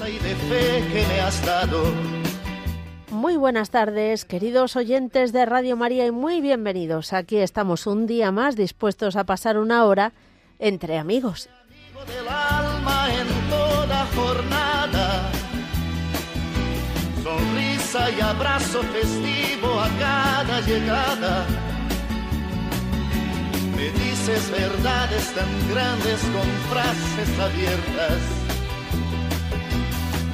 y de fe que me has dado. Muy buenas tardes, queridos oyentes de Radio María, y muy bienvenidos. Aquí estamos un día más dispuestos a pasar una hora entre amigos. Amigo del alma en toda jornada. Sonrisa y abrazo festivo a cada llegada. Me dices verdades tan grandes con frases abiertas.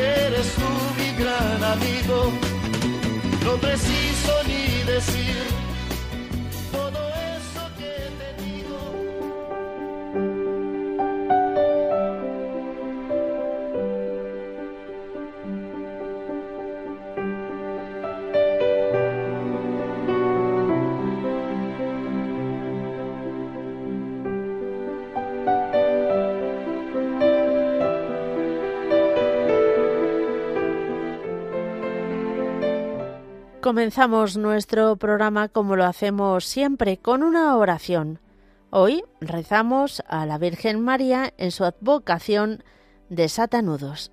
que eres tú mi gran amigo. No preciso ni decir Comenzamos nuestro programa como lo hacemos siempre, con una oración. Hoy rezamos a la Virgen María en su advocación de Satanudos.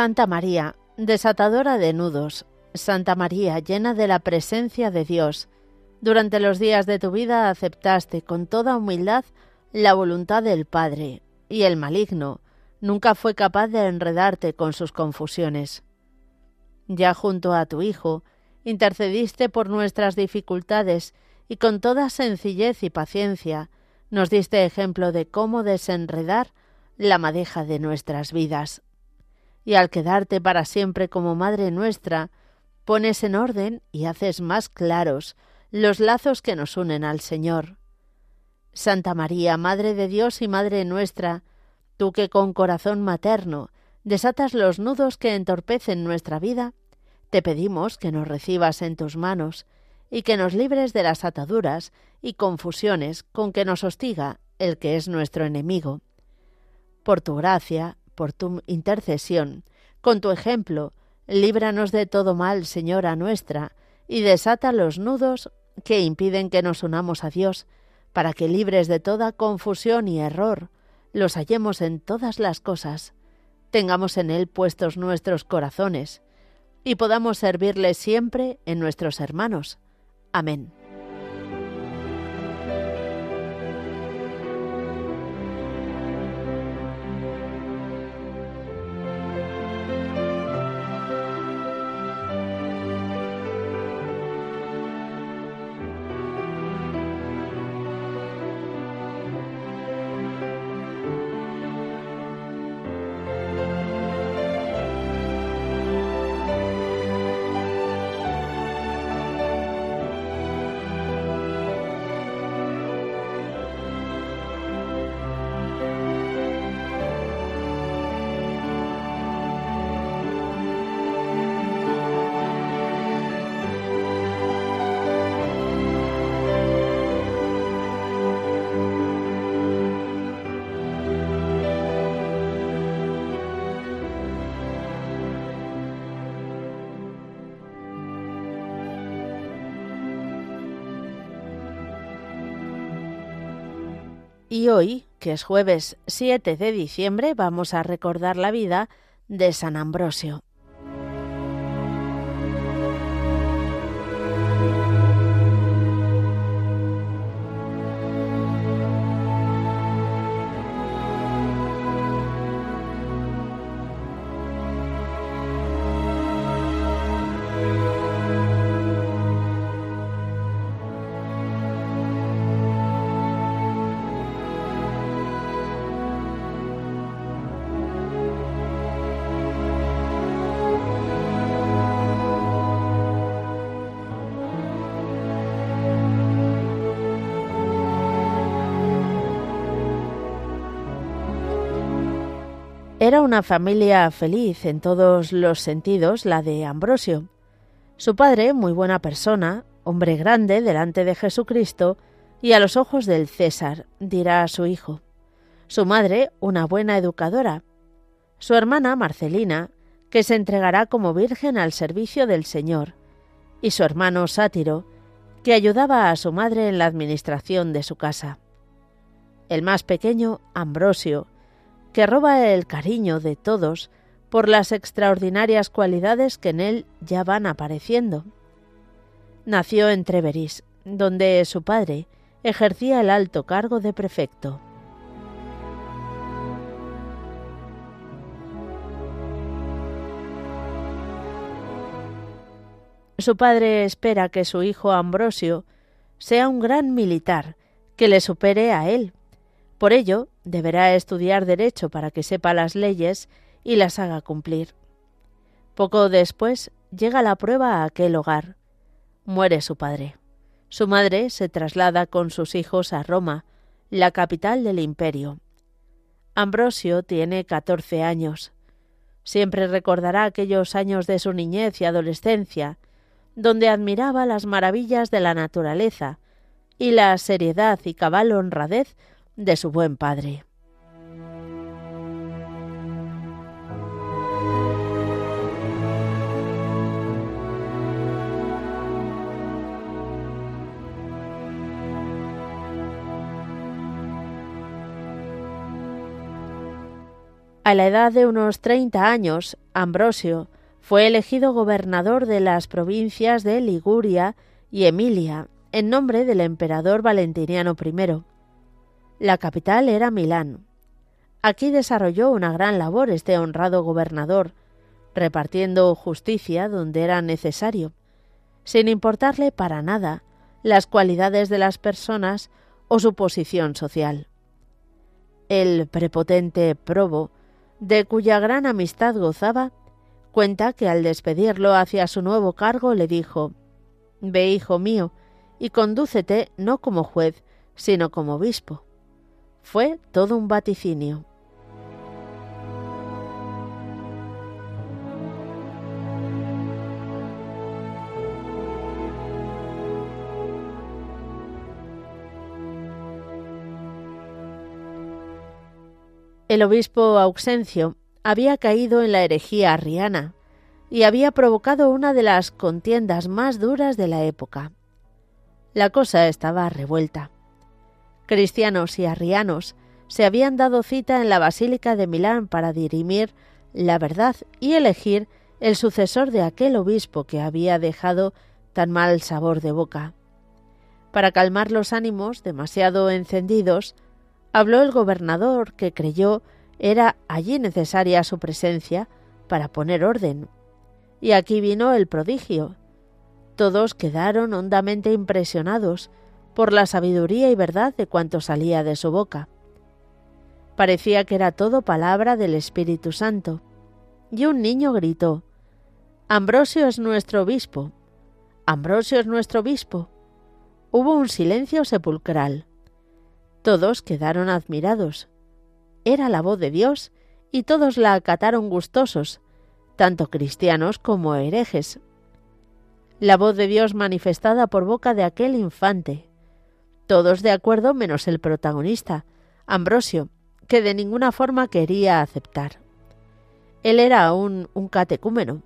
Santa María, desatadora de nudos, Santa María, llena de la presencia de Dios, durante los días de tu vida aceptaste con toda humildad la voluntad del Padre, y el maligno nunca fue capaz de enredarte con sus confusiones. Ya junto a tu Hijo, intercediste por nuestras dificultades y con toda sencillez y paciencia nos diste ejemplo de cómo desenredar la madeja de nuestras vidas y al quedarte para siempre como Madre nuestra, pones en orden y haces más claros los lazos que nos unen al Señor. Santa María, Madre de Dios y Madre nuestra, tú que con corazón materno desatas los nudos que entorpecen nuestra vida, te pedimos que nos recibas en tus manos y que nos libres de las ataduras y confusiones con que nos hostiga el que es nuestro enemigo. Por tu gracia, por tu intercesión, con tu ejemplo, líbranos de todo mal, Señora nuestra, y desata los nudos que impiden que nos unamos a Dios, para que libres de toda confusión y error, los hallemos en todas las cosas, tengamos en Él puestos nuestros corazones, y podamos servirle siempre en nuestros hermanos. Amén. Hoy, que es jueves 7 de diciembre, vamos a recordar la vida de San Ambrosio. Era una familia feliz en todos los sentidos la de Ambrosio. Su padre, muy buena persona, hombre grande delante de Jesucristo y a los ojos del César, dirá a su hijo. Su madre, una buena educadora. Su hermana, Marcelina, que se entregará como virgen al servicio del Señor. Y su hermano Sátiro, que ayudaba a su madre en la administración de su casa. El más pequeño, Ambrosio, que roba el cariño de todos por las extraordinarias cualidades que en él ya van apareciendo. Nació en Treveris, donde su padre ejercía el alto cargo de prefecto. Su padre espera que su hijo Ambrosio sea un gran militar que le supere a él. Por ello, deberá estudiar derecho para que sepa las leyes y las haga cumplir. Poco después llega la prueba a aquel hogar. Muere su padre. Su madre se traslada con sus hijos a Roma, la capital del imperio. Ambrosio tiene catorce años. Siempre recordará aquellos años de su niñez y adolescencia, donde admiraba las maravillas de la naturaleza y la seriedad y cabal honradez de su buen padre. A la edad de unos treinta años, Ambrosio fue elegido gobernador de las provincias de Liguria y Emilia, en nombre del emperador Valentiniano I. La capital era Milán. Aquí desarrolló una gran labor este honrado gobernador, repartiendo justicia donde era necesario, sin importarle para nada las cualidades de las personas o su posición social. El prepotente Probo, de cuya gran amistad gozaba, cuenta que al despedirlo hacia su nuevo cargo le dijo Ve, hijo mío, y condúcete no como juez, sino como obispo. Fue todo un vaticinio. El obispo Auxencio había caído en la herejía arriana y había provocado una de las contiendas más duras de la época. La cosa estaba revuelta cristianos y arrianos se habían dado cita en la Basílica de Milán para dirimir la verdad y elegir el sucesor de aquel obispo que había dejado tan mal sabor de boca. Para calmar los ánimos demasiado encendidos, habló el gobernador que creyó era allí necesaria su presencia para poner orden. Y aquí vino el prodigio. Todos quedaron hondamente impresionados por la sabiduría y verdad de cuanto salía de su boca. Parecía que era todo palabra del Espíritu Santo. Y un niño gritó, Ambrosio es nuestro obispo. Ambrosio es nuestro obispo. Hubo un silencio sepulcral. Todos quedaron admirados. Era la voz de Dios y todos la acataron gustosos, tanto cristianos como herejes. La voz de Dios manifestada por boca de aquel infante, todos de acuerdo menos el protagonista, Ambrosio, que de ninguna forma quería aceptar. Él era aún un catecúmeno.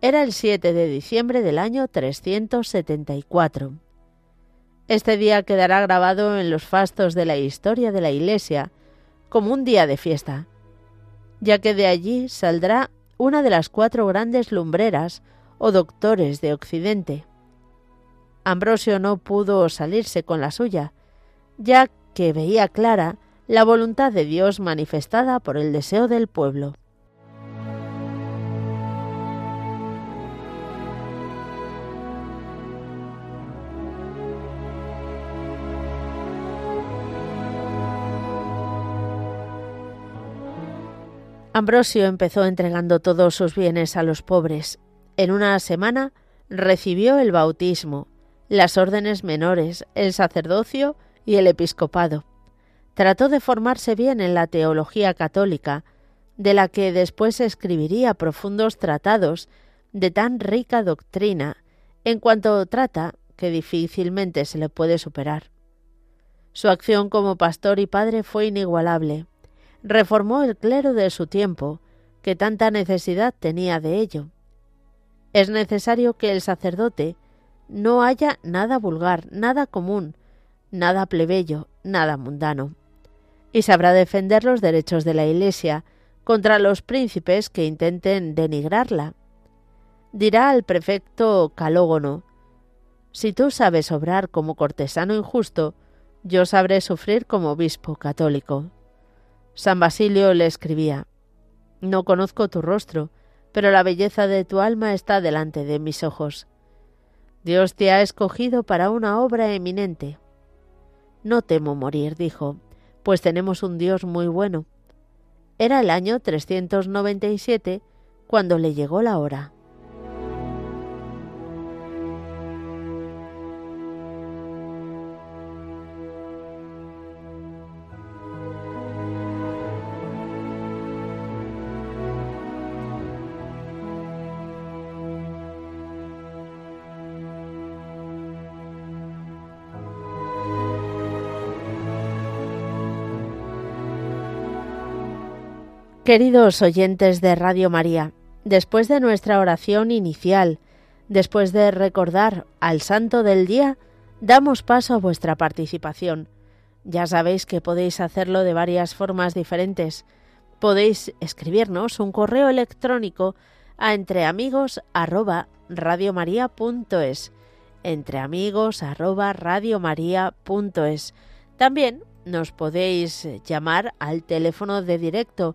Era el 7 de diciembre del año 374. Este día quedará grabado en los fastos de la historia de la Iglesia como un día de fiesta, ya que de allí saldrá una de las cuatro grandes lumbreras o doctores de Occidente, Ambrosio no pudo salirse con la suya, ya que veía clara la voluntad de Dios manifestada por el deseo del pueblo. Ambrosio empezó entregando todos sus bienes a los pobres. En una semana recibió el bautismo las órdenes menores, el sacerdocio y el episcopado. Trató de formarse bien en la teología católica, de la que después escribiría profundos tratados de tan rica doctrina, en cuanto trata que difícilmente se le puede superar. Su acción como pastor y padre fue inigualable. Reformó el clero de su tiempo, que tanta necesidad tenía de ello. Es necesario que el sacerdote no haya nada vulgar, nada común, nada plebeyo, nada mundano. Y sabrá defender los derechos de la Iglesia contra los príncipes que intenten denigrarla. Dirá al prefecto Calógono Si tú sabes obrar como cortesano injusto, yo sabré sufrir como obispo católico. San Basilio le escribía No conozco tu rostro, pero la belleza de tu alma está delante de mis ojos. Dios te ha escogido para una obra eminente. No temo morir, dijo, pues tenemos un Dios muy bueno. Era el año 397 cuando le llegó la hora. Queridos oyentes de Radio María, después de nuestra oración inicial, después de recordar al Santo del Día, damos paso a vuestra participación. Ya sabéis que podéis hacerlo de varias formas diferentes. Podéis escribirnos un correo electrónico a entreamigos@radiomaria.es, entreamigos@radiomaria.es. También nos podéis llamar al teléfono de directo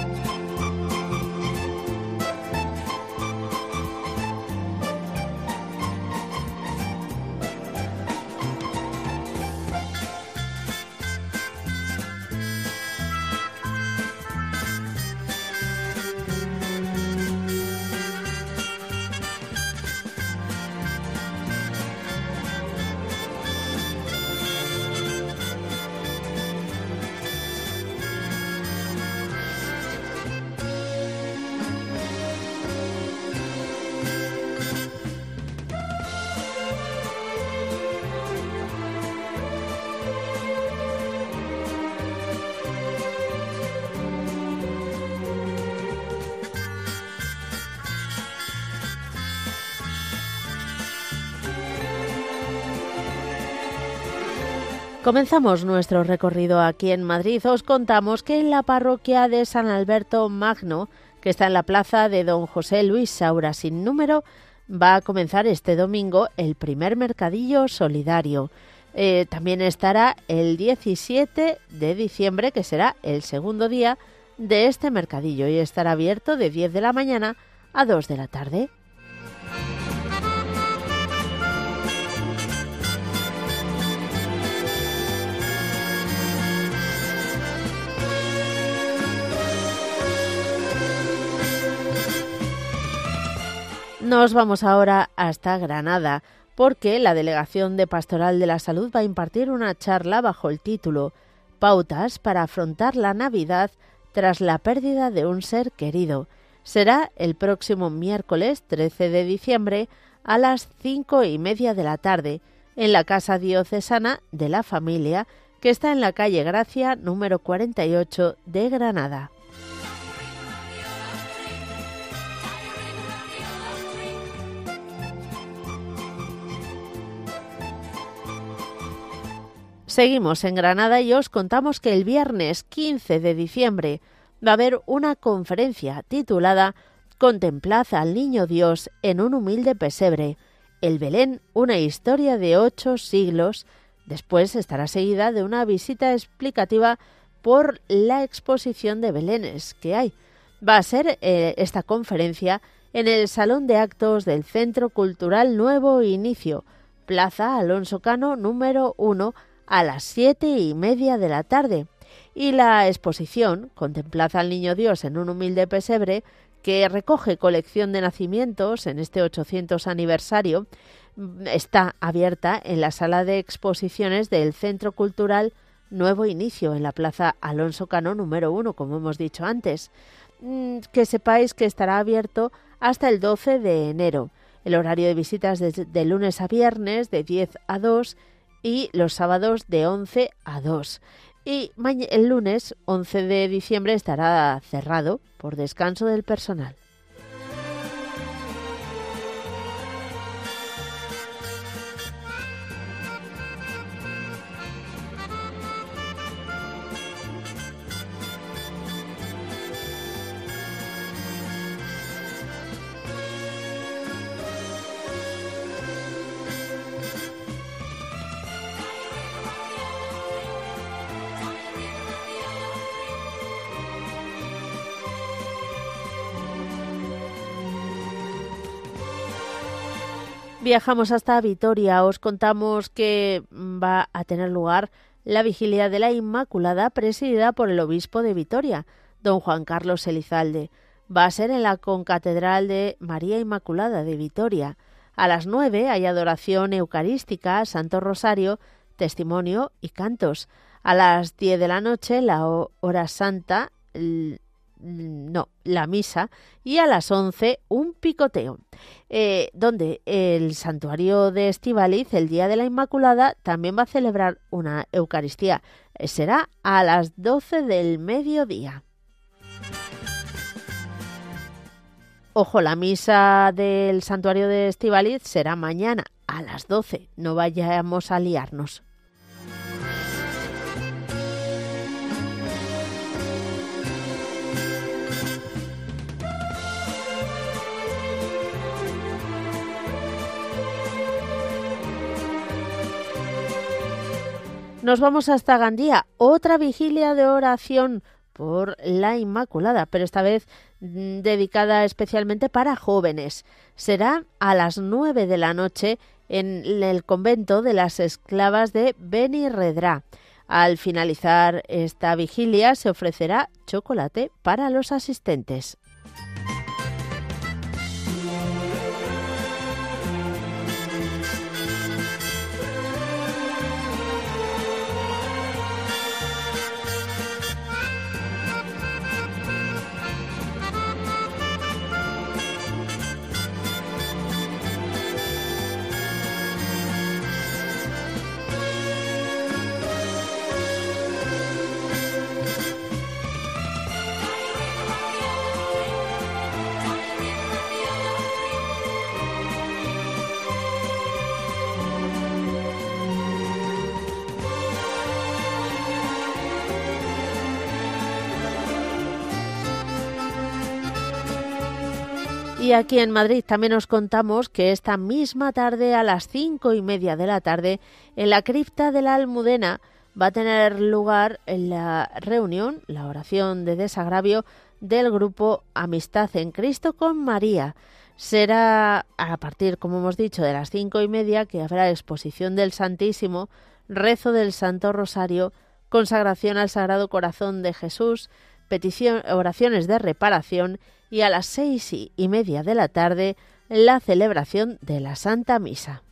Comenzamos nuestro recorrido aquí en Madrid. Os contamos que en la parroquia de San Alberto Magno, que está en la plaza de Don José Luis Saura sin número, va a comenzar este domingo el primer mercadillo solidario. Eh, también estará el 17 de diciembre, que será el segundo día de este mercadillo, y estará abierto de 10 de la mañana a 2 de la tarde. Nos vamos ahora hasta Granada, porque la Delegación de Pastoral de la Salud va a impartir una charla bajo el título Pautas para afrontar la Navidad tras la pérdida de un ser querido. Será el próximo miércoles 13 de diciembre a las cinco y media de la tarde en la Casa Diocesana de la Familia, que está en la calle Gracia número 48 de Granada. Seguimos en Granada y os contamos que el viernes 15 de diciembre va a haber una conferencia titulada Contemplad al Niño Dios en un humilde pesebre. El Belén, una historia de ocho siglos. Después estará seguida de una visita explicativa por la exposición de Belénes que hay. Va a ser eh, esta conferencia en el Salón de Actos del Centro Cultural Nuevo Inicio, Plaza Alonso Cano número 1, a las siete y media de la tarde. Y la exposición, Contemplad al Niño Dios en un humilde pesebre, que recoge colección de nacimientos en este 800 aniversario, está abierta en la sala de exposiciones del Centro Cultural Nuevo Inicio en la Plaza Alonso Cano número 1, como hemos dicho antes. Mm, que sepáis que estará abierto hasta el 12 de enero. El horario de visitas de, lunes a viernes de 10 a 2 y los sábados de 11 a 2. Y el lunes 11 de diciembre estará cerrado por descanso del personal. Viajamos hasta Vitoria. Os contamos que va a tener lugar la vigilia de la Inmaculada presidida por el obispo de Vitoria, don Juan Carlos Elizalde. Va a ser en la concatedral de María Inmaculada de Vitoria. A las nueve hay adoración eucarística, Santo Rosario, testimonio y cantos. A las diez de la noche la hora santa Mm, no, la misa y a las 11 un picoteo, eh, donde el santuario de Estivaliz, el Día de la Inmaculada, también va a celebrar una Eucaristía. Eh, será a las 12 del mediodía. Ojo, la misa del santuario de Estivaliz será mañana a las 12. No vayamos a liarnos. Nos vamos hasta Gandía, otra vigilia de oración por la Inmaculada, pero esta vez mm, dedicada especialmente para jóvenes. Será a las nueve de la noche en el convento de las esclavas de Benirredrá. Al finalizar esta vigilia se ofrecerá chocolate para los asistentes. Y aquí en Madrid también nos contamos que esta misma tarde, a las cinco y media de la tarde, en la cripta de la Almudena, va a tener lugar la reunión, la oración de desagravio del grupo Amistad en Cristo con María. Será a partir, como hemos dicho, de las cinco y media que habrá exposición del Santísimo, rezo del Santo Rosario, consagración al Sagrado Corazón de Jesús, oraciones de reparación y a las seis y media de la tarde la celebración de la Santa Misa.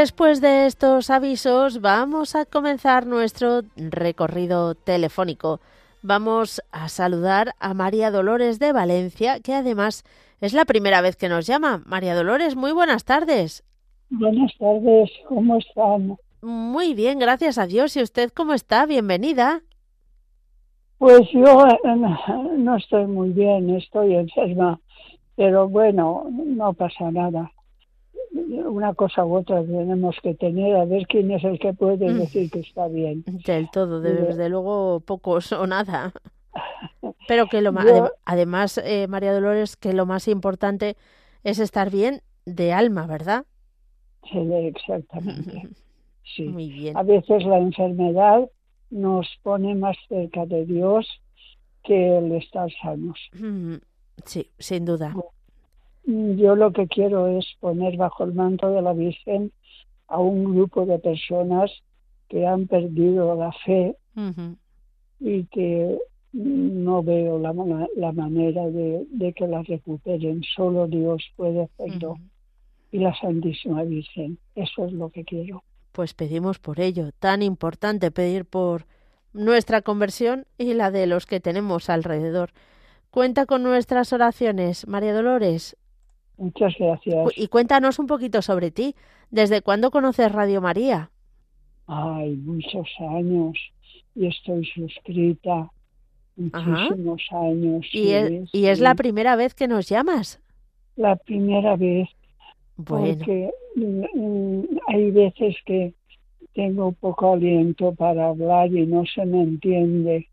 Después de estos avisos vamos a comenzar nuestro recorrido telefónico, vamos a saludar a María Dolores de Valencia, que además es la primera vez que nos llama. María Dolores, muy buenas tardes. Buenas tardes, ¿cómo están? Muy bien, gracias a Dios. ¿Y usted cómo está? Bienvenida. Pues yo eh, no estoy muy bien, estoy enferma, pero bueno, no pasa nada. Una cosa u otra tenemos que tener, a ver quién es el que puede mm. decir que está bien. Del todo, desde luego pocos o nada. Pero que lo además, eh, María Dolores, que lo más importante es estar bien de alma, ¿verdad? Sí, exactamente. Sí. Muy bien. A veces la enfermedad nos pone más cerca de Dios que el estar sanos. Sí, sin duda. Yo lo que quiero es poner bajo el manto de la Virgen a un grupo de personas que han perdido la fe y que no veo la, la manera de, de, que la recuperen. Solo Dios puede hacerlo. Y la Santísima Virgen. Eso es lo que quiero. Pues pedimos por ello. Tan importante pedir por nuestra conversión y la de los que tenemos alrededor. Cuenta con nuestras oraciones, María Dolores. Muchas gracias. Y cuéntanos un poquito sobre ti. ¿Desde cuándo conoces Radio María? Ay, muchos años. Y estoy suscrita muchísimos años. ¿Y, es, ¿Y es la primera vez que nos llamas? La primera vez. Bueno. Porque mm, mm, hay veces que tengo poco aliento para hablar y no se me entiende.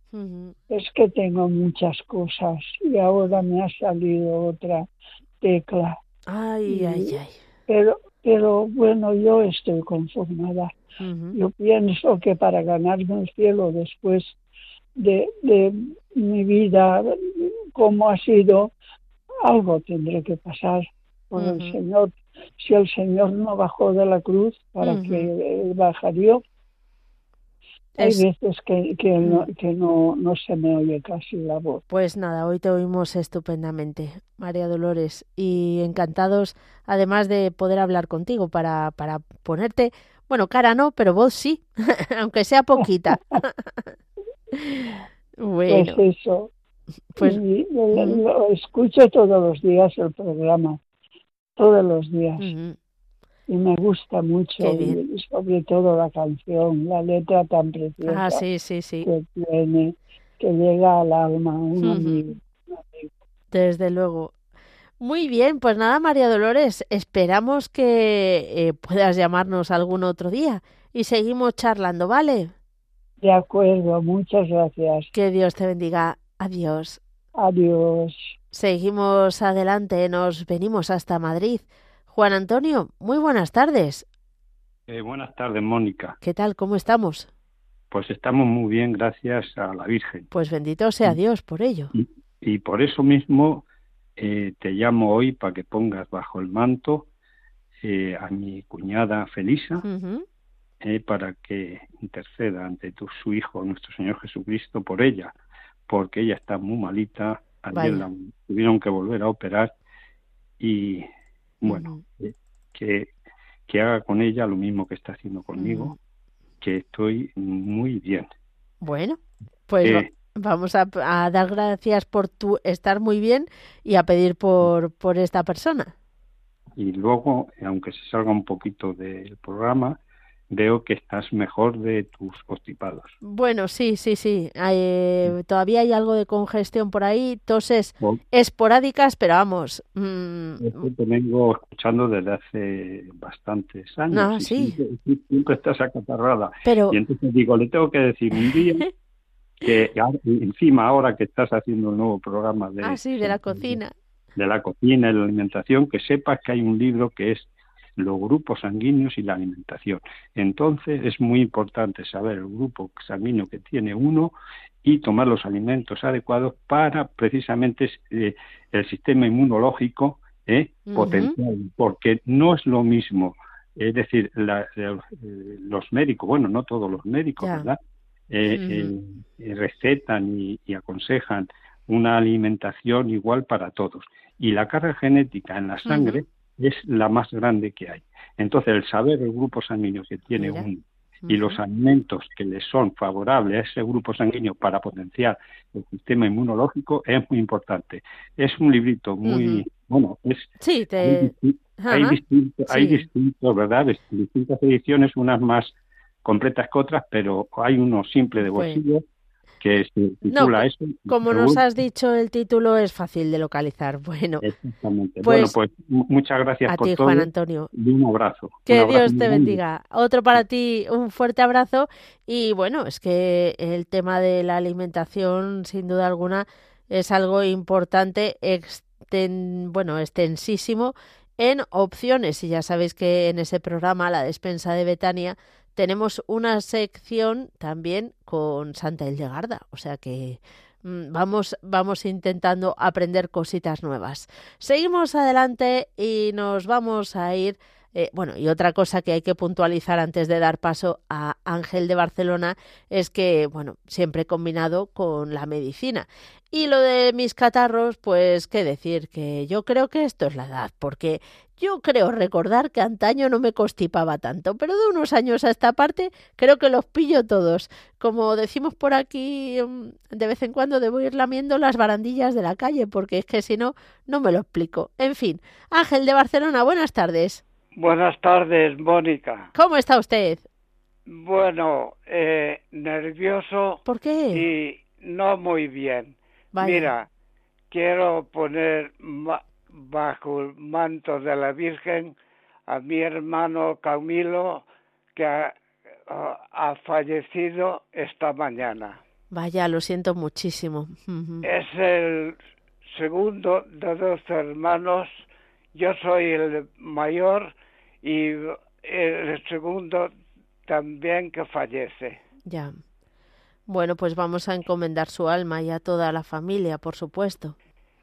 Es que tengo muchas cosas y ahora me ha salido otra tecla. Ay, ay, ay. Pero, pero bueno, yo estoy conformada. Yo pienso que para ganarme el cielo después de, de mi vida, como ha sido, algo tendré que pasar por el Señor. Si el Señor no bajó de la cruz, ¿para que bajaría? Hay veces que, que, no, que no, no se me oye casi la voz. Pues nada, hoy te oímos estupendamente, María Dolores, y encantados además de poder hablar contigo para, para ponerte, bueno, cara no, pero voz sí, aunque sea poquita. Bueno. Pues eso. Pues, lo, escucho todos los días el programa, todos los días. Y me gusta mucho, sobre todo la canción, la letra tan preciosa ah, sí, sí, sí. que tiene, que llega al alma, un Desde luego. Muy bien, pues nada, María Dolores, esperamos que eh, puedas llamarnos algún otro día y seguimos charlando, ¿vale? De acuerdo, muchas gracias. Que Dios te bendiga. Adiós. Adiós. Seguimos adelante, nos venimos hasta Madrid. Juan Antonio, muy buenas tardes. Eh, buenas tardes, Mónica. ¿Qué tal? ¿Cómo estamos? Pues estamos muy bien, gracias a la Virgen. Pues bendito sea Dios por ello. Y, por eso mismo eh, te llamo hoy para que pongas bajo el manto eh, a mi cuñada Felisa, eh, para que interceda ante tu, su Hijo, nuestro Señor Jesucristo, por ella, porque ella está muy malita, ayer la tuvieron que volver a operar y bueno, eh, que, que haga con ella lo mismo que está haciendo conmigo, que estoy muy bien. Bueno, pues eh, vamos a, a, dar gracias por tu estar muy bien y a pedir por, por esta persona. Y luego, aunque se salga un poquito del programa, veo que estás mejor de tus constipados. Bueno, sí, sí, sí. Eh, todavía hay algo de congestión por ahí, toses esporádicas, pero vamos. Mmm... te vengo escuchando desde hace bastantes años. Ah, sí. Siempre, estás acatarrada. Pero... Y entonces digo, le tengo que decir un día que encima ahora que estás haciendo el nuevo programa de... Ah, sí, de la cocina. De la cocina y la alimentación, que sepas que hay un libro que es los grupos sanguíneos y la alimentación. Entonces es muy importante saber el grupo sanguíneo que tiene uno y tomar los alimentos adecuados para precisamente eh, el sistema inmunológico eh, potencial, porque no es lo mismo, es decir, eh, los médicos, bueno, no todos los médicos, ¿verdad? recetan y, aconsejan una alimentación igual para todos. Y la carga genética en la sangre es la más grande que hay. Entonces, el saber el grupo sanguíneo que tiene uno y los alimentos que le son favorables a ese grupo sanguíneo para potenciar el sistema inmunológico es muy importante. Es un librito muy, bueno, es... Sí, te... hay, distintos, hay distintos, ¿verdad? Distintas ediciones, unas más completas que otras, pero hay uno simple de pues bolsillo que se titula eso. Como nos has dicho, el título es fácil de localizar. Bueno, Exactamente. Pues, bueno, pues muchas gracias a por ti, Juan Antonio. Y un abrazo. Que Dios te bendiga. Otro para ti, un fuerte abrazo. Y bueno, es que el tema de la alimentación, sin duda alguna, es algo importante, bueno, extensísimo en opciones. Y ya sabéis que en ese programa, la despensa de Betania, tenemos una sección también con Santa Hildegarda, o sea que mm, vamos, vamos intentando aprender cositas nuevas. Seguimos adelante y nos vamos a ir. Eh, bueno, y otra cosa que hay que puntualizar antes de dar paso a Ángel de Barcelona es que, bueno, siempre combinado con la medicina. Y lo de mis catarros, pues qué decir, que yo creo que esto es la edad, porque yo creo recordar que antaño no me constipaba tanto, pero de unos años a esta parte creo que los pillo todos. Como decimos por aquí, mm, de vez en cuando debo ir lamiendo las barandillas de la calle, porque es que si no, no me lo explico. En fin, Ángel de Barcelona, buenas tardes. Buenas tardes, Mónica. ¿Cómo está usted? Bueno, eh, nervioso. ¿Por qué? Y no muy bien. Mira, quiero poner bajo el manto de la Virgen a mi hermano Camilo que ha, fallecido esta mañana. Vaya, lo siento muchísimo. Es el segundo de dos hermanos. Yo soy el mayor y el segundo también que fallece. Ya. Bueno, pues vamos a encomendar su alma y a toda la familia, por supuesto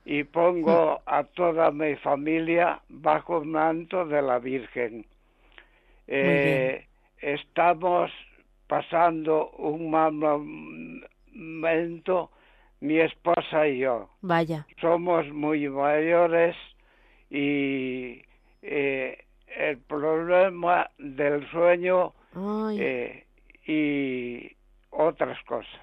y pongo a toda mi familia bajo el manto de la Virgen. Eh, estamos pasando un mal momento, mi esposa y yo. Vaya. Somos muy mayores y eh, el problema del sueño eh, y otras cosas.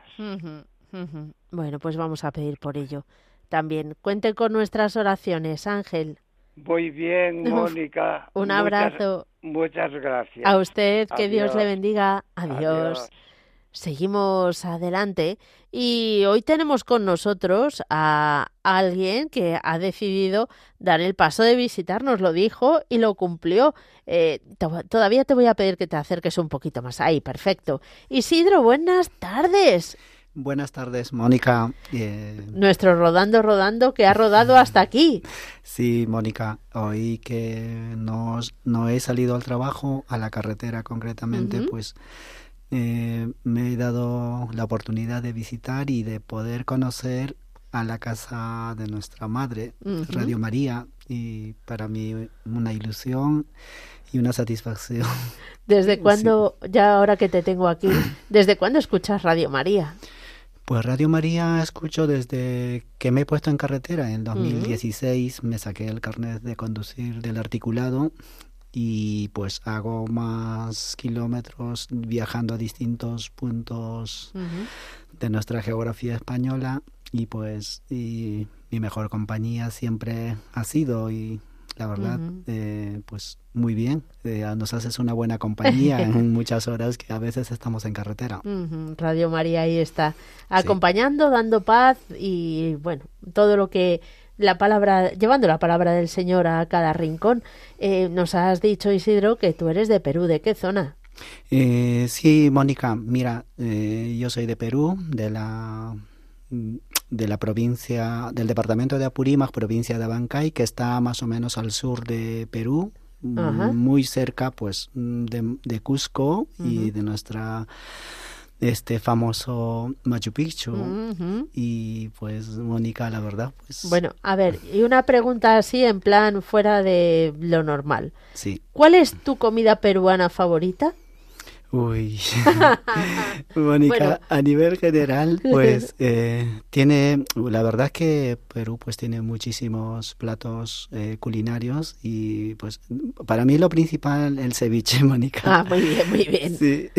Bueno, pues vamos a pedir por ello también. Cuente con nuestras oraciones, Ángel. Muy bien, Mónica. Un abrazo. Muchas, gracias. A usted, que Dios le bendiga. Adiós. Seguimos adelante y hoy tenemos con nosotros a alguien que ha decidido dar el paso de visitarnos, lo dijo y lo cumplió. Eh, todavía te voy a pedir que te acerques un poquito más. Ahí, perfecto. Isidro, buenas tardes. Buenas tardes, Mónica. Eh, Nuestro rodando, rodando que ha rodado hasta aquí. Sí, Mónica, hoy que no, no he salido al trabajo, a la carretera concretamente, pues eh, me he dado la oportunidad de visitar y de poder conocer a la casa de nuestra madre, Radio María, y para mí una ilusión y una satisfacción. ¿Desde cuándo, ya ahora que te tengo aquí, desde cuándo escuchas Radio María? Pues Radio María escucho desde que me he puesto en carretera. En 2016 me saqué el carnet de conducir del articulado y pues hago más kilómetros viajando a distintos puntos de nuestra geografía española y pues y mi mejor compañía siempre ha sido y la verdad, eh, pues muy bien. Eh, nos haces una buena compañía en muchas horas que a veces estamos en carretera. Radio María ahí está, acompañando, dando paz y bueno, todo lo que la palabra, llevando la palabra del Señor a cada rincón. Eh, nos has dicho, Isidro, que tú eres de Perú. ¿De qué zona? sí, Mónica, mira, yo soy de Perú, de la de la provincia, del departamento de Apurímac, provincia de Abancay, que está más o menos al sur de Perú, muy cerca pues de, Cusco y de nuestra este famoso Machu Picchu. Y pues Mónica la verdad pues bueno a ver y una pregunta así en plan fuera de lo normal. Sí. ¿cuál es tu comida peruana favorita? Uy, Mónica, a nivel general, pues eh, tiene, la verdad es que Perú pues tiene muchísimos platos eh, culinarios y pues para mí lo principal el ceviche, Mónica. Ah, muy bien, muy bien. Sí.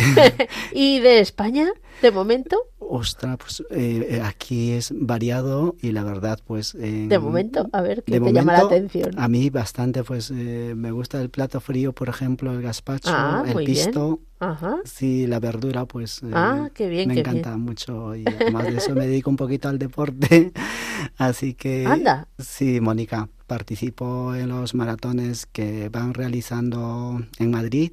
¿Y de España, de momento? Ostras, pues eh, aquí es variado y la verdad, pues... de momento, a ver, ¿qué te llama la atención? A mí bastante, pues me gusta el plato frío, por ejemplo, el gazpacho, ah, el pisto. Ajá. Sí, la verdura, pues ah, qué bien, me encanta mucho y además de eso me dedico un poquito al deporte, así que anda. Sí, Mónica, participo en los maratones que van realizando en Madrid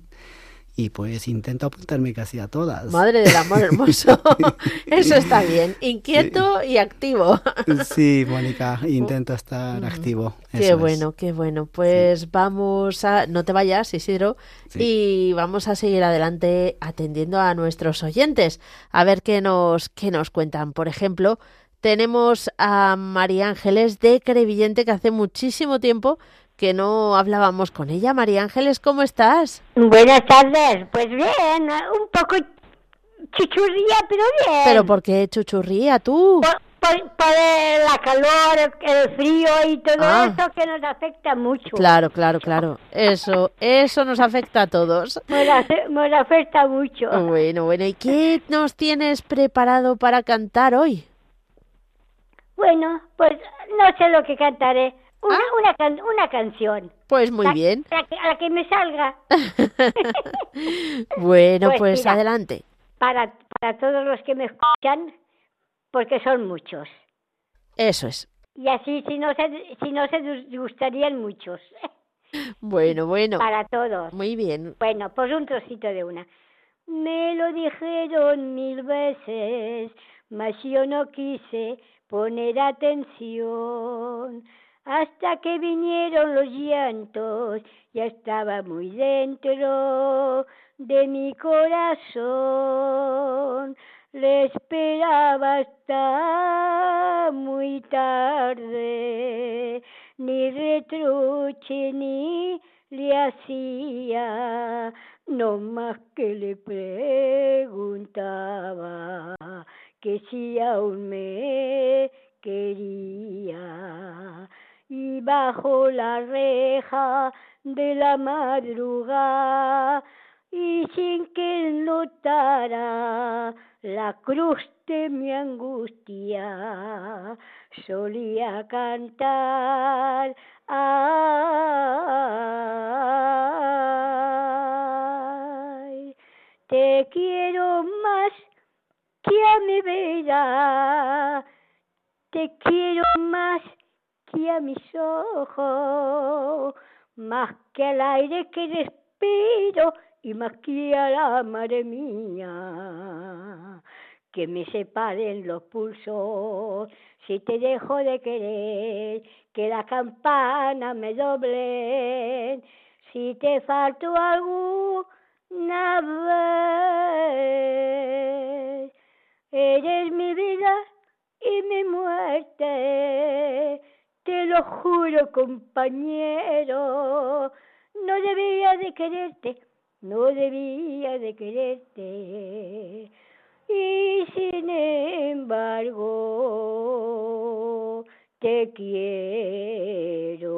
y pues intento apuntarme casi a todas. Madre del amor hermoso. Eso está bien. Inquieto y activo. sí, Mónica, intento estar activo. qué bueno, qué bueno. Pues vamos a... No te vayas, Isidro. Y vamos a seguir adelante atendiendo a nuestros oyentes. A ver qué nos, qué nos cuentan. Por ejemplo, tenemos a María Ángeles de Crevillente que hace muchísimo tiempo que no hablábamos con ella. María Ángeles, ¿cómo estás? Buenas tardes. Pues bien, un poco chuchurría, pero bien. ¿Pero por qué chuchurría tú? Por, la calor, el frío y todo ah. eso que nos afecta mucho. Claro, claro, claro. Eso, eso nos afecta a todos. Nos, afecta mucho. Bueno, bueno. ¿Y qué nos tienes preparado para cantar hoy? Bueno, pues no sé lo que cantaré. Una, ah. una, una, canción. Pues muy bien. A la, que me salga. bueno, pues, pues adelante. Para, para todos los que me escuchan, porque son muchos. Eso es. Y así, si no se, si no se gustarían muchos. Bueno, bueno. Para todos. Muy bien. Bueno, pues un trocito de una. Me lo dijeron mil veces, mas yo no quise poner atención hasta que vinieron los llantos, ya estaba muy dentro de mi corazón. Le esperaba hasta muy tarde, ni retruche ni le hacía, no más que le preguntaba que si aún me quería y bajo la reja de la madrugada. Y sin que él notara la cruz de mi angustia solía cantar te quiero más que a mi vida te quiero más a mis ojos, más que al aire que respiro y más que a la madre mía. Que me separen los pulsos si te dejo de querer, que la campana me doble, si te falto alguna vez. Lo juro, compañero, no debía de quererte, no debía de quererte. Y sin embargo, te quiero.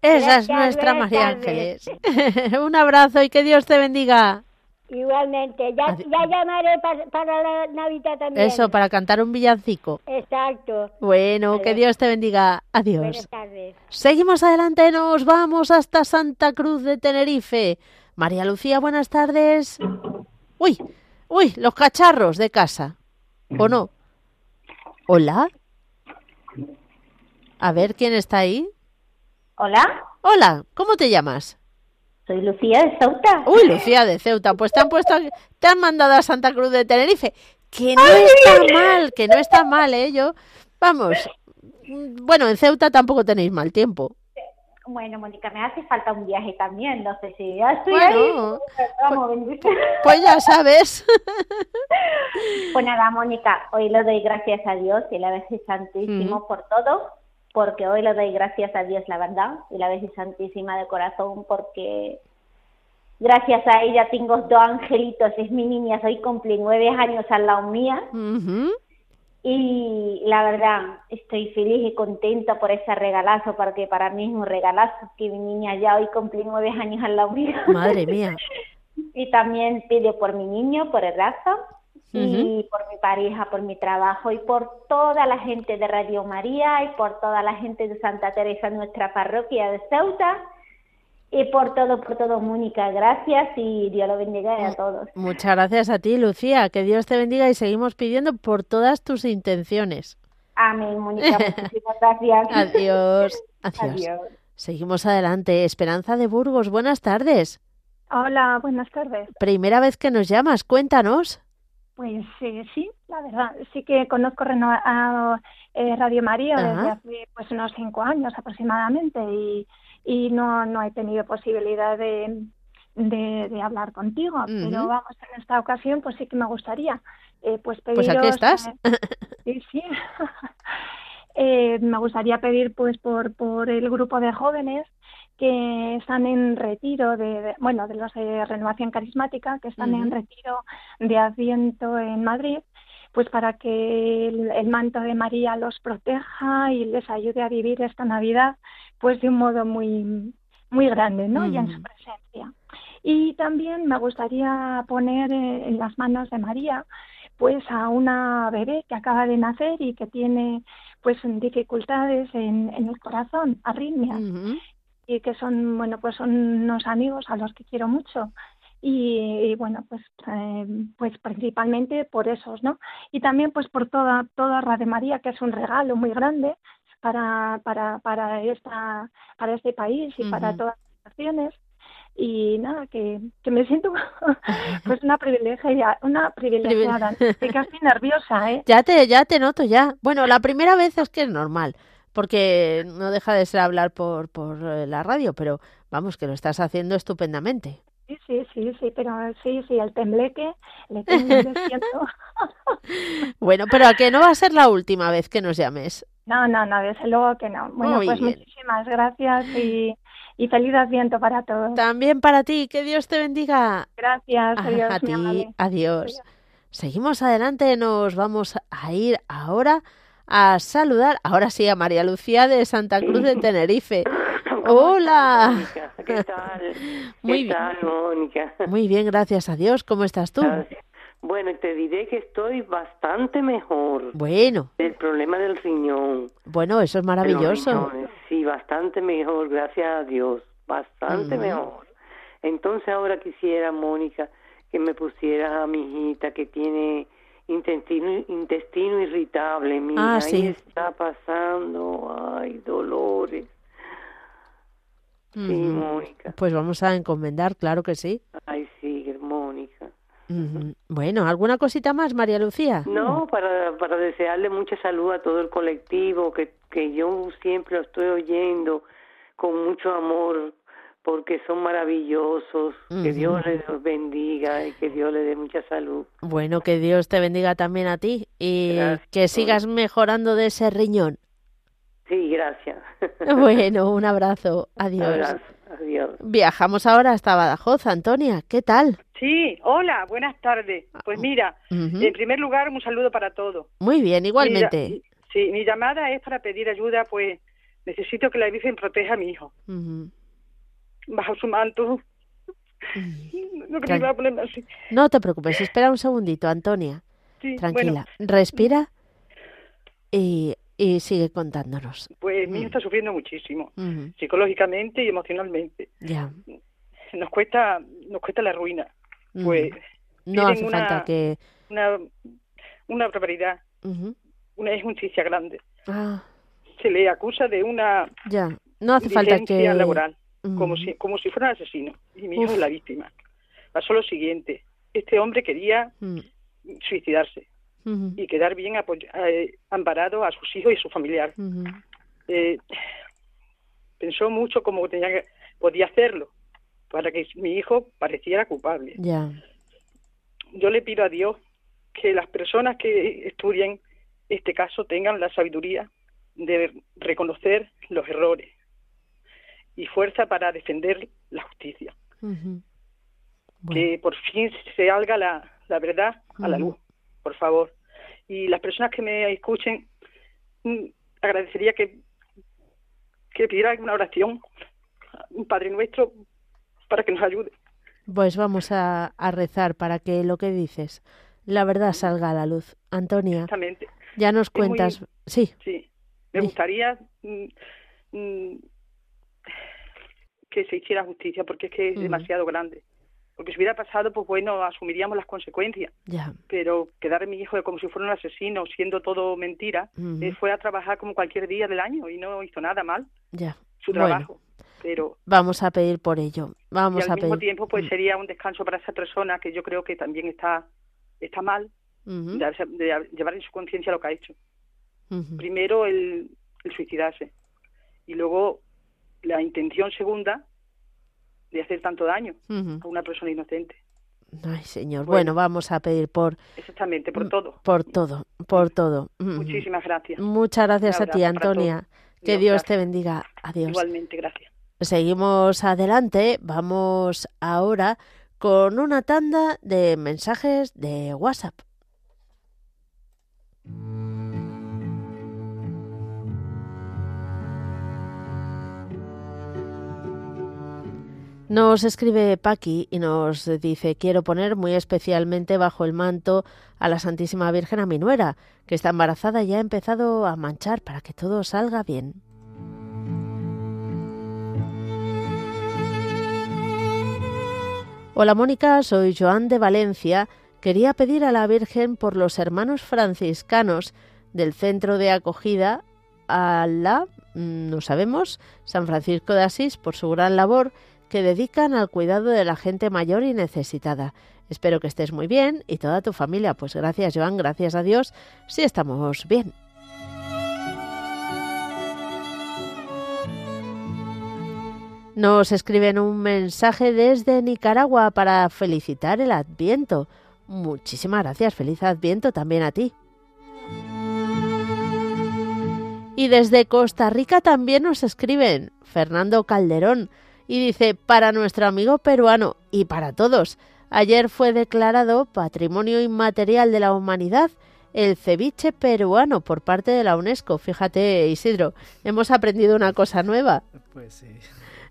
Esa es nuestra María Ángeles. Un abrazo y que Dios te bendiga. Igualmente, ya, ya llamaré para la Navidad también. Eso, para cantar un villancico. Exacto. Bueno, que Dios te bendiga. Adiós. Buenas tardes. Seguimos adelante, nos vamos hasta Santa Cruz de Tenerife. María Lucía, buenas tardes. Uy, uy, los cacharros de casa. ¿O no? ¿Hola? A ver, ¿quién está ahí? Hola. Hola, ¿cómo te llamas? Soy Lucía de Ceuta. Uy, Lucía de Ceuta. Pues te han puesto, te han mandado a Santa Cruz de Tenerife. Que no está mal, que no está mal, ¿eh? Yo, vamos. Bueno, en Ceuta tampoco tenéis mal tiempo. Bueno, Mónica, me hace falta un viaje también, no sé si ya estoy ahí. Pues, pues, ya sabes. Pues nada, Mónica, hoy le doy gracias a Dios y la Virgen Santísimo por todo porque hoy le doy gracias a Dios, la verdad, y la Virgen Santísima de corazón, porque Gracias a ella tengo dos angelitos, es mi niña, hoy cumple nueve años al lado mía. Y la verdad, estoy feliz y contenta por ese regalazo, porque para mí es un regalazo que mi niña ya hoy cumple nueve años al lado mía. Madre mía. y también pido por mi niño, por el raza, y por mi pareja, por mi trabajo y por toda la gente de Radio María y por toda la gente de Santa Teresa, nuestra parroquia de Ceuta y por todo, por todo, Mónica. Gracias y Dios lo bendiga a todos. Muchas gracias a ti, Lucía. Que Dios te bendiga y seguimos pidiendo por todas tus intenciones. Amén, Mónica. Muchísimas gracias. Adiós. Adiós. Seguimos adelante. Esperanza de Burgos, buenas tardes. Hola, buenas tardes. Primera vez que nos llamas, cuéntanos. Pues eh, sí, la verdad, sí que conozco a, eh, Radio María desde hace pues unos cinco años aproximadamente y, y no, no he tenido posibilidad de, de, hablar contigo, pero vamos, en esta ocasión pues sí que me gustaría eh, pues pediros... Pues aquí estás. sí, sí. me gustaría pedir pues por, por el grupo de jóvenes que están en retiro de, bueno de los de renovación carismática que están en retiro de Adviento en Madrid pues para que el, manto de María los proteja y les ayude a vivir esta Navidad pues de un modo muy muy grande no y en su presencia. Y también me gustaría poner en las manos de María pues a una bebé que acaba de nacer y que tiene pues dificultades en, en el corazón, arritmias, y que son, bueno, pues son unos amigos a los que quiero mucho. Y, bueno, pues, eh, pues principalmente por esos, ¿no? Y también pues por toda, toda Radio María, que es un regalo muy grande para, para, para, esta, para este país y para todas las naciones. Y nada que, que me siento pues una privilegiada una privilegiada estoy casi nerviosa eh ya te ya te noto ya. Bueno la primera vez es que es normal porque no deja de ser hablar por, por eh, la radio, pero vamos, que lo estás haciendo estupendamente. Sí, sí, sí, sí, pero sí, sí, el tembleque le tengo Bueno, pero que no va a ser la última vez que nos llames. No, no, no, desde luego que no. Bueno, pues muchísimas gracias y, y feliz Adviento para todos. También para ti, que Dios te bendiga. Gracias, adiós. A ti, adiós. Seguimos adelante, nos vamos a ir ahora a saludar, ahora sí, a María Lucía de Santa Cruz de Tenerife. Hola. ¿Qué tal? Muy bien. Muy bien, gracias a Dios. ¿Cómo estás tú? Bueno, te diré que estoy bastante mejor. Bueno. El problema del riñón. Bueno, eso es maravilloso. Sí, bastante mejor, gracias a Dios. Bastante mejor. Entonces ahora quisiera, Mónica, que me pusieras a mi hijita que tiene intestino, intestino irritable, mira, ah, ahí está pasando, ay, dolores. Sí, Mónica. Pues vamos a encomendar, claro que sí. Ay, sí, Mónica. Bueno, ¿alguna cosita más, María Lucía? No, para, para desearle mucha salud a todo el colectivo, que, que yo siempre lo estoy oyendo con mucho amor, porque son maravillosos. Que Dios les bendiga y que Dios les dé mucha salud. Bueno, que Dios te bendiga también a ti y que sigas mejorando de ese riñón. Sí, gracias. Bueno, un abrazo. Adiós. Adiós. Viajamos ahora hasta Badajoz. Antonia, ¿qué tal? Sí, hola, buenas tardes. Pues mira, en primer lugar, un saludo para todos. Muy bien, igualmente. sí, mi llamada es para pedir ayuda, pues necesito que la Virgen proteja a mi hijo bajo su manto. No, no te preocupes, espera un segundito, Antonia. Tranquila, respira y, y, sigue contándonos. Pues mi hijo está sufriendo muchísimo, psicológicamente y emocionalmente. Ya. Nos cuesta, nos cuesta la ruina. Pues no hace una, falta que una, una barbaridad, una injusticia grande. Ah. Se le acusa de una ya. No hace falta que laboral como, si, como si fuera un asesino. Y mi hijo es la víctima. Pasó lo siguiente. Este hombre quería mm. suicidarse y quedar bien eh, amparado a sus hijos y su familiar. Eh, pensó mucho cómo tenía que, podía hacerlo para que mi hijo pareciera culpable. Yo le pido a Dios que las personas que estudien este caso tengan la sabiduría de reconocer los errores y fuerza para defender la justicia. Que por fin se salga la, la verdad a la luz, por favor. Y las personas que me escuchen, mm, agradecería que, que pidieran una oración, un Padre Nuestro, para que nos ayude. Pues vamos a, a rezar para que lo que dices, la verdad salga a la luz. Antonia, ya nos cuentas. Sí. Sí. Me gustaría mm, mm, que se hiciera justicia porque es que es demasiado grande. Porque si hubiera pasado, pues bueno, asumiríamos las consecuencias. Pero quedar en mi hijo como si fuera un asesino, siendo todo mentira, él fue a trabajar como cualquier día del año y no hizo nada mal. Ya. Su trabajo. Pero vamos a pedir por ello. Vamos y al a mismo pedir. tiempo, pues sería un descanso para esa persona que yo creo que también está está mal de, de llevar en su conciencia lo que ha hecho. Primero el, el suicidarse y luego la intención segunda de hacer tanto daño a una persona inocente. Ay, señor. Bueno. Bueno, vamos a pedir por Exactamente, por todo. por todo, por todo. Ujú. Muchísimas gracias. Muchas gracias a ti, Antonia. Que Dios, Dios gracias. te bendiga. Adiós. Igualmente, gracias. Seguimos adelante. Vamos ahora con una tanda de mensajes de WhatsApp. Nos escribe Paqui y nos dice, quiero poner muy especialmente bajo el manto a la Santísima Virgen a mi nuera, que está embarazada y ha empezado a manchar para que todo salga bien. Hola Mónica, soy Joan de Valencia. Quería pedir a la Virgen por los hermanos franciscanos del centro de acogida a la, mm, no sabemos, San Francisco de Asís por su gran labor que dedican al cuidado de la gente mayor y necesitada. Espero que estés muy bien y toda tu familia. Pues gracias Joan, gracias a Dios, sí estamos bien. Nos escriben un mensaje desde Nicaragua para felicitar el Adviento. Muchísimas gracias, feliz Adviento también a ti. Y desde Costa Rica también nos escriben Fernando Calderón y dice, para nuestro amigo peruano y para todos, ayer fue declarado Patrimonio Inmaterial de la Humanidad el ceviche peruano por parte de la UNESCO. Fíjate, Isidro, hemos aprendido una cosa nueva. Pues sí.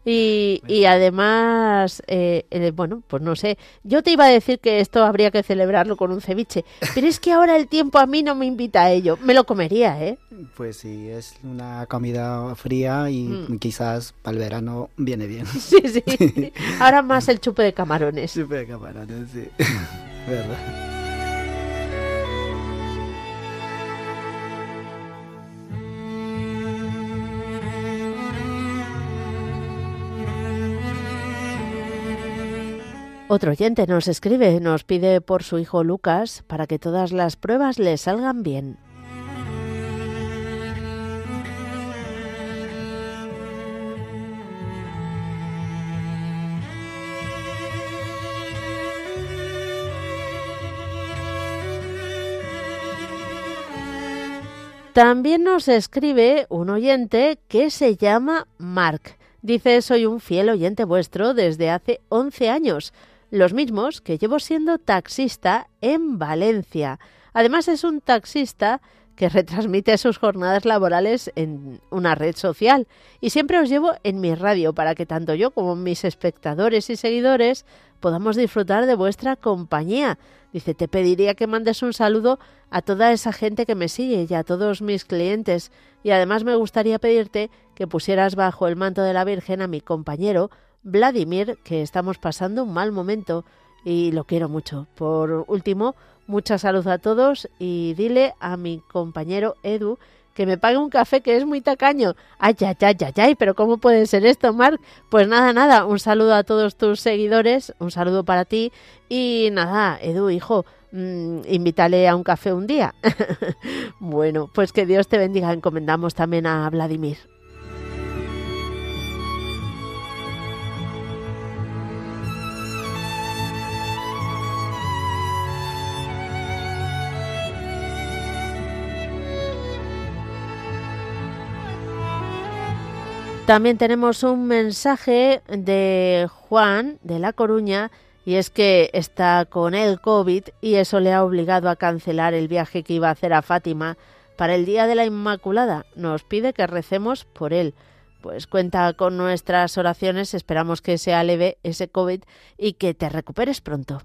Y, y además, eh, eh, bueno, pues no sé, yo te iba a decir que esto habría que celebrarlo con un ceviche, pero es que ahora el tiempo a mí no me invita a ello. Me lo comería, ¿eh? Pues sí, es una comida fría y Mm. quizás para el verano viene bien. Sí, sí. Ahora más el chupe de camarones. Chupe de camarones, sí. ¿Verdad? Otro oyente nos escribe, nos pide por su hijo Lucas para que todas las pruebas le salgan bien. También nos escribe un oyente que se llama Mark. Dice, soy un fiel oyente vuestro desde hace 11 años, los mismos que llevo siendo taxista en Valencia. Además es un taxista que retransmite sus jornadas laborales en una red social y siempre os llevo en mi radio para que tanto yo como mis espectadores y seguidores podamos disfrutar de vuestra compañía. Dice, te pediría que mandes un saludo a toda esa gente que me sigue y a todos mis clientes. Y además me gustaría pedirte que pusieras bajo el manto de la Virgen a mi compañero Vladimir, que estamos pasando un mal momento y lo quiero mucho. Por último, mucha salud a todos y dile a mi compañero Edu que me pague un café que es muy tacaño. Ay, ay, ay, ay, ay, pero ¿cómo puede ser esto, Marc? Pues nada, nada, un saludo a todos tus seguidores, un saludo para ti y nada, Edu, hijo, mmm, invítale a un café un día. bueno, pues que Dios te bendiga, encomendamos también a Vladimir. También tenemos un mensaje de Juan de La Coruña Y es que está con el COVID y eso le ha obligado a cancelar el viaje que iba a hacer a Fátima para el Día de la Inmaculada. Nos pide que recemos por él. Pues cuenta con nuestras oraciones, esperamos que sea leve ese COVID y que te recuperes pronto.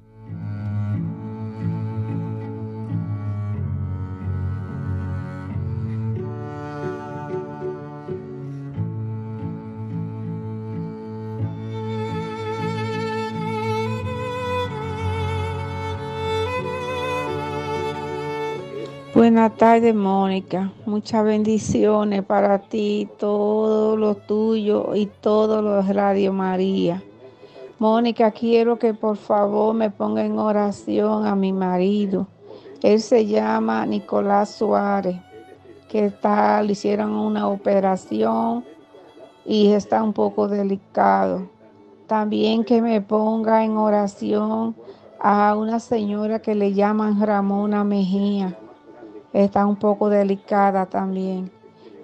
Buenas tardes, Mónica. Muchas bendiciones para ti, todo lo tuyo y todos los Radio María. Mónica, quiero que por favor me ponga en oración a mi marido. Él se llama Nicolás Suárez, que está, le hicieron una operación y está un poco delicado. También que me ponga en oración a una señora que le llaman Ramona Mejía está un poco delicada también.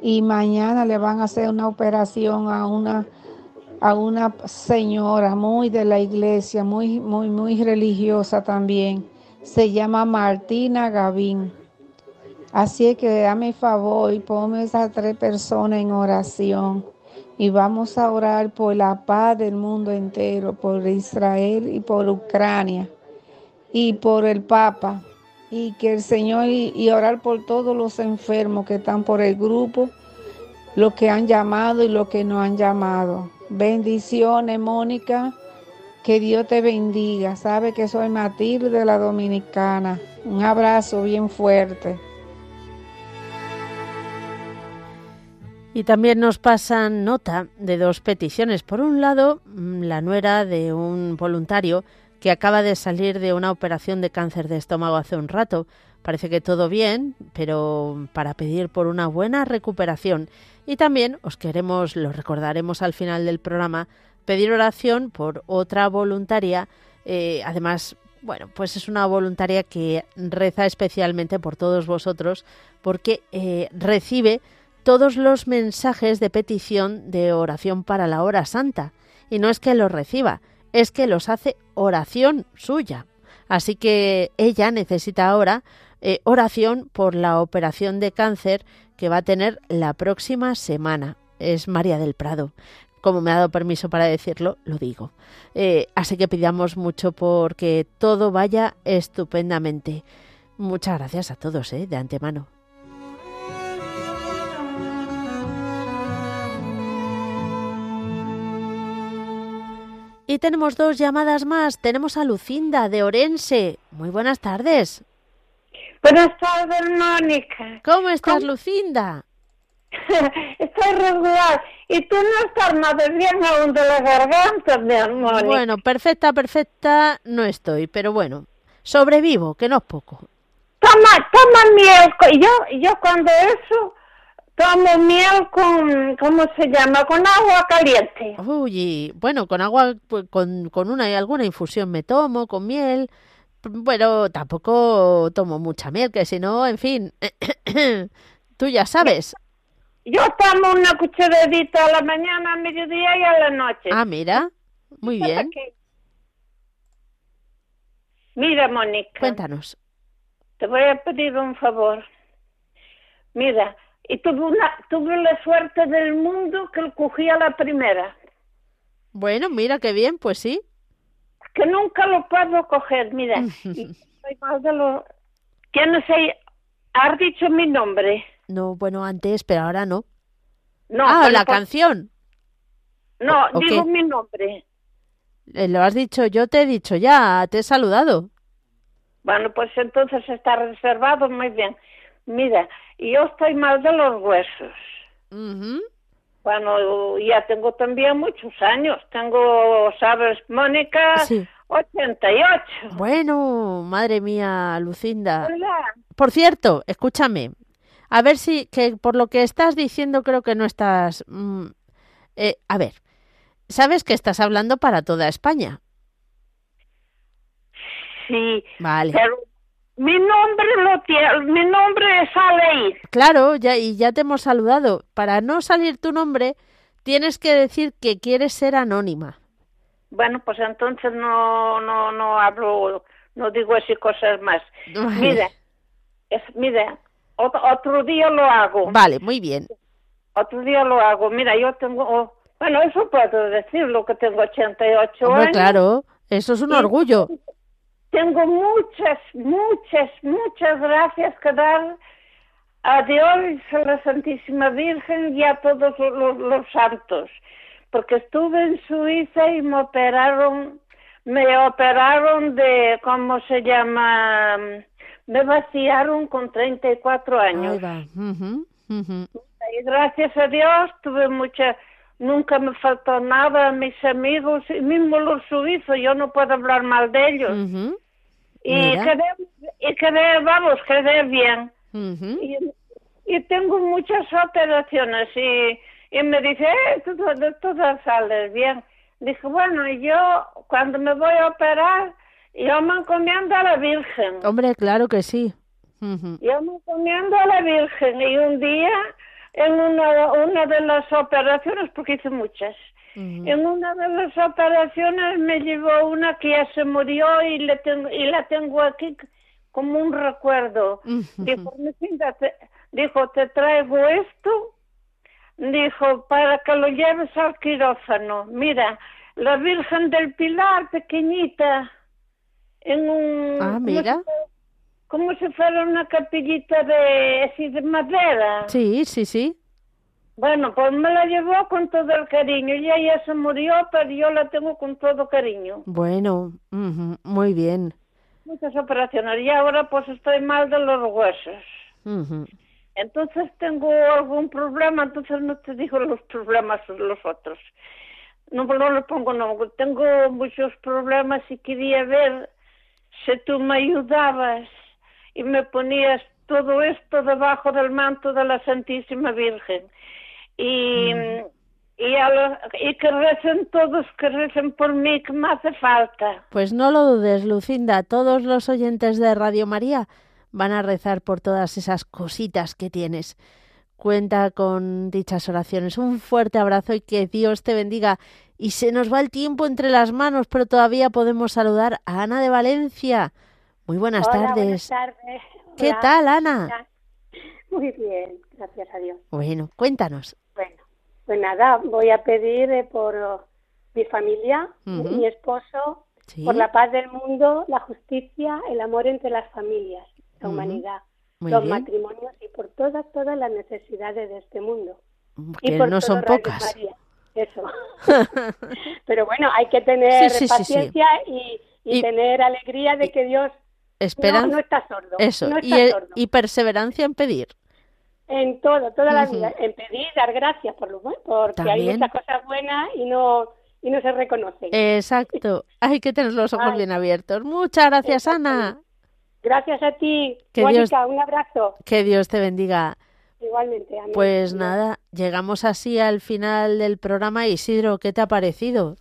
Y mañana le van a hacer una operación a una, a una señora muy de la iglesia, muy, muy, muy religiosa también. Se llama Martina Gavín. Así que dame favor y ponme esas tres personas en oración. Y vamos a orar por la paz del mundo entero, por Israel y por Ucrania y por el Papa y que el Señor y, orar por todos los enfermos que están por el grupo, los que han llamado y los que no han llamado. Bendiciones, Mónica. Que Dios te bendiga. Sabe que soy Matilde la Dominicana. Un abrazo bien fuerte. Y también nos pasan nota de dos peticiones. Por un lado, la nuera de un voluntario que acaba de salir de una operación de cáncer de estómago hace un rato. Parece que todo bien, pero para pedir por una buena recuperación. Y también os queremos, lo recordaremos al final del programa, pedir oración por otra voluntaria. Eh, además, bueno, pues es una voluntaria que reza especialmente por todos vosotros porque eh, recibe todos los mensajes de petición de oración para la hora santa. Y no es que los reciba, es que los hace oración suya. Así que ella necesita ahora eh, oración por la operación de cáncer que va a tener la próxima semana. Es María del Prado. Como me ha dado permiso para decirlo, lo digo. Eh, así que pidamos mucho porque todo vaya estupendamente. Muchas gracias a todos, eh, de antemano. Y tenemos dos llamadas más. Tenemos a Lucinda de Orense. Muy buenas tardes. Buenas tardes, Mónica. ¿Cómo estás, Lucinda? Estoy regular. Y tú no estás nada bien aún de la garganta, mi Mónica. Bueno, perfecta, perfecta no estoy, pero bueno, sobrevivo, que no es poco. Toma, toma miel. Yo, yo cuando eso Tomo miel con, ¿cómo se llama? Con agua caliente. Uy, bueno, con agua, pues, con, con una alguna infusión me tomo, con miel. Bueno, tampoco tomo mucha miel, que si no, en fin, tú ya sabes. Yo tomo una cucharadita a la mañana, a mediodía y a la noche. Ah, mira, muy bien. Mira, Mónica. Cuéntanos. Te voy a pedir un favor. Mira, y tuve, una, tuve la suerte del mundo que lo cogí a la primera. Bueno, mira qué bien, pues sí. Que nunca lo puedo coger, mira. y soy más de lo... ¿Quién sé? ¿Has dicho mi nombre? No, bueno, antes, pero ahora no. No. Ah, la canción. No, digo mi nombre. Eh, lo has dicho, yo te he dicho ya, te he saludado. Bueno, pues entonces está reservado muy bien. Mira, yo estoy mal de los huesos. Bueno, ya tengo también muchos años. Tengo, ¿sabes, Mónica? Sí. 88. Bueno, madre mía, Lucinda. Por cierto, escúchame. A ver si, que por lo que estás diciendo creo que no estás... Mm, eh, a ver, ¿sabes que estás hablando para toda España? Sí. Vale. Mi nombre lo tiene, mi nombre es Aleir. Claro, ya y ya te hemos saludado. Para no salir tu nombre, tienes que decir que quieres ser anónima. Bueno, pues entonces no, no, no hablo, no digo así cosas más. Mira, es, mira, otro, día lo hago. Vale, muy bien. Otro día lo hago. Mira, yo tengo, oh, bueno, eso puedo decirlo, que tengo 88 Hombre, años. claro, eso es un orgullo. Tengo muchas, muchas, muchas gracias que dar a Dios, a la Santísima Virgen y a todos los, santos, porque estuve en Suiza y me operaron, me operaron de, ¿cómo se llama? Me vaciaron con 34 años. Y gracias a Dios tuve mucha, nunca me faltó nada a mis amigos, y mismo los suizos, yo no puedo hablar mal de ellos. Y quedé, y quedé, vamos, quedé bien y, tengo muchas operaciones y, y me dice, eh, tú, sales bien. Dije, bueno, yo cuando me voy a operar, yo me encomiendo a la Virgen. Hombre, claro que sí. Yo me encomiendo a la Virgen y un día en una, una de las operaciones, porque hice muchas, en una de las operaciones me llevó una que ya se murió y, le tengo, y la tengo aquí como un recuerdo. Dijo, te, dijo, te traigo esto, dijo, para que lo lleves al quirófano. Mira, la Virgen del Pilar, pequeñita, en un... Ah, mira. Como si fuera una capillita de, así de madera. Sí, sí, sí. Bueno, pues me la llevó con todo el cariño. Y ella se murió, pero yo la tengo con todo cariño. Bueno, muy bien muchas operaciones y ahora pues estoy mal de los huesos. Entonces tengo algún problema, entonces no te digo los problemas los otros. No, no le pongo no, tengo muchos problemas y quería ver si tú me ayudabas y me ponías todo esto debajo del manto de la Santísima Virgen. Y y, a y que recen todos, que recen por mí, que me hace falta. Pues no lo dudes, Lucinda, todos los oyentes de Radio María van a rezar por todas esas cositas que tienes. Cuenta con dichas oraciones. Un fuerte abrazo y que Dios te bendiga. Y se nos va el tiempo entre las manos, pero todavía podemos saludar a Ana de Valencia. Muy buenas tardes. Buenas tardes. ¿Qué tal, Ana? Muy bien, gracias a Dios. Bueno, cuéntanos. Pues nada, voy a pedir eh, por mi familia, mi esposo, por la paz del mundo, la justicia, el amor entre las familias, la humanidad, los matrimonios y por todas, todas las necesidades de este mundo. Que no son pocas. Eso. Pero bueno, hay que tener paciencia y, tener alegría de que Dios no, está sordo. Eso, y, y perseverancia en pedir. En todo, toda la vida. En pedir, dar gracias por lo bueno, porque hay muchas cosas buenas y no y no se reconocen. Exacto. Hay que tener los ojos bien abiertos. Muchas gracias, Ana. Gracias a ti. Que un abrazo. Que Dios te bendiga. Igualmente. Amén. Pues nada, llegamos así al final del programa. Isidro, ¿qué te ha parecido?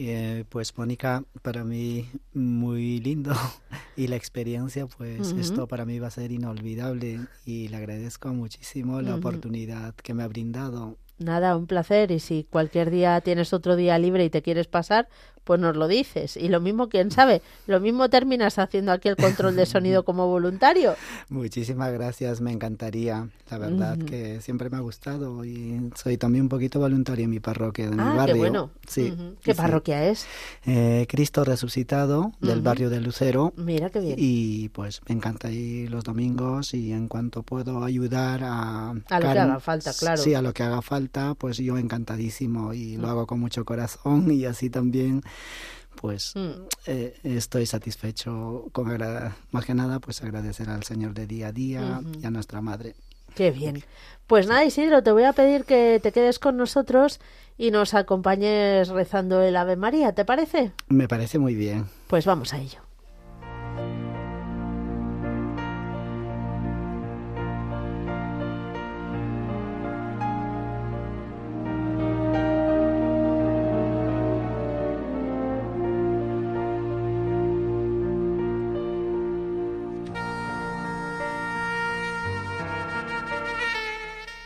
Eh, pues Mónica, para mí muy lindo. Y la experiencia, pues esto para mí va a ser inolvidable. Y le agradezco muchísimo la oportunidad que me ha brindado Nada, un placer. Y si cualquier día tienes otro día libre y te quieres pasar, pues nos lo dices. Y lo mismo, quién sabe, lo mismo terminas haciendo aquí el control de sonido como voluntario. Muchísimas gracias, me encantaría. La verdad que siempre me ha gustado y soy también un poquito voluntario en mi parroquia de mi ah, barrio. Qué bueno. Sí. ¿Qué parroquia es? Eh, Cristo Resucitado del barrio de Lucero. Mira qué bien. Y pues me encanta ir los domingos y en cuanto puedo ayudar a... A lo que haga falta, claro. Sí, a lo que haga falta pues yo encantadísimo y lo hago con mucho corazón y así también pues mm. eh, estoy satisfecho con más que nada pues agradecer al Señor de día a día y a nuestra madre. Qué bien. Pues nada, Isidro, te voy a pedir que te quedes con nosotros y nos acompañes rezando el Ave María, ¿te parece? Me parece muy bien. Pues vamos a ello.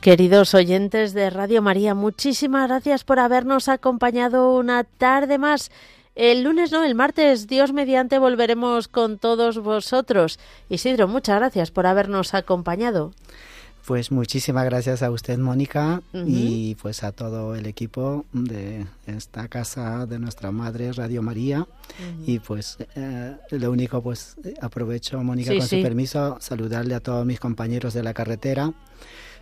Queridos oyentes de Radio María, muchísimas gracias por habernos acompañado una tarde más. El lunes, no, el martes, Dios mediante, volveremos con todos vosotros. Isidro, muchas gracias por habernos acompañado. Pues muchísimas gracias a usted, Mónica, y pues a todo el equipo de esta casa de nuestra madre, Radio María. Y pues eh, lo único, pues aprovecho, Mónica, con su permiso, saludarle a todos mis compañeros de la carretera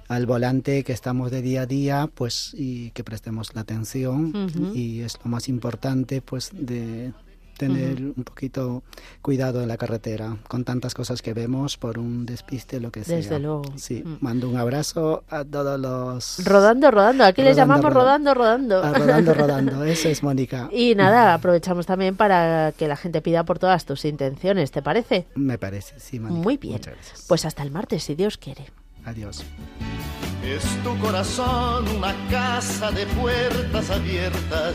al volante que estamos de día a día, pues y que prestemos la atención y es lo más importante, pues de tener un poquito cuidado en la carretera con tantas cosas que vemos por un despiste lo que sea. Desde luego. Sí, mando un abrazo a todos los rodando, rodando. Aquí les llamamos rodando, rodando. Ah, rodando, rodando. Eso es Mónica. Y nada, aprovechamos también para que la gente pida por todas tus intenciones. ¿Te parece? Me parece, sí, Mónica. Muy bien. Pues hasta el martes, si Dios quiere. Adiós. Es tu corazón una casa de puertas abiertas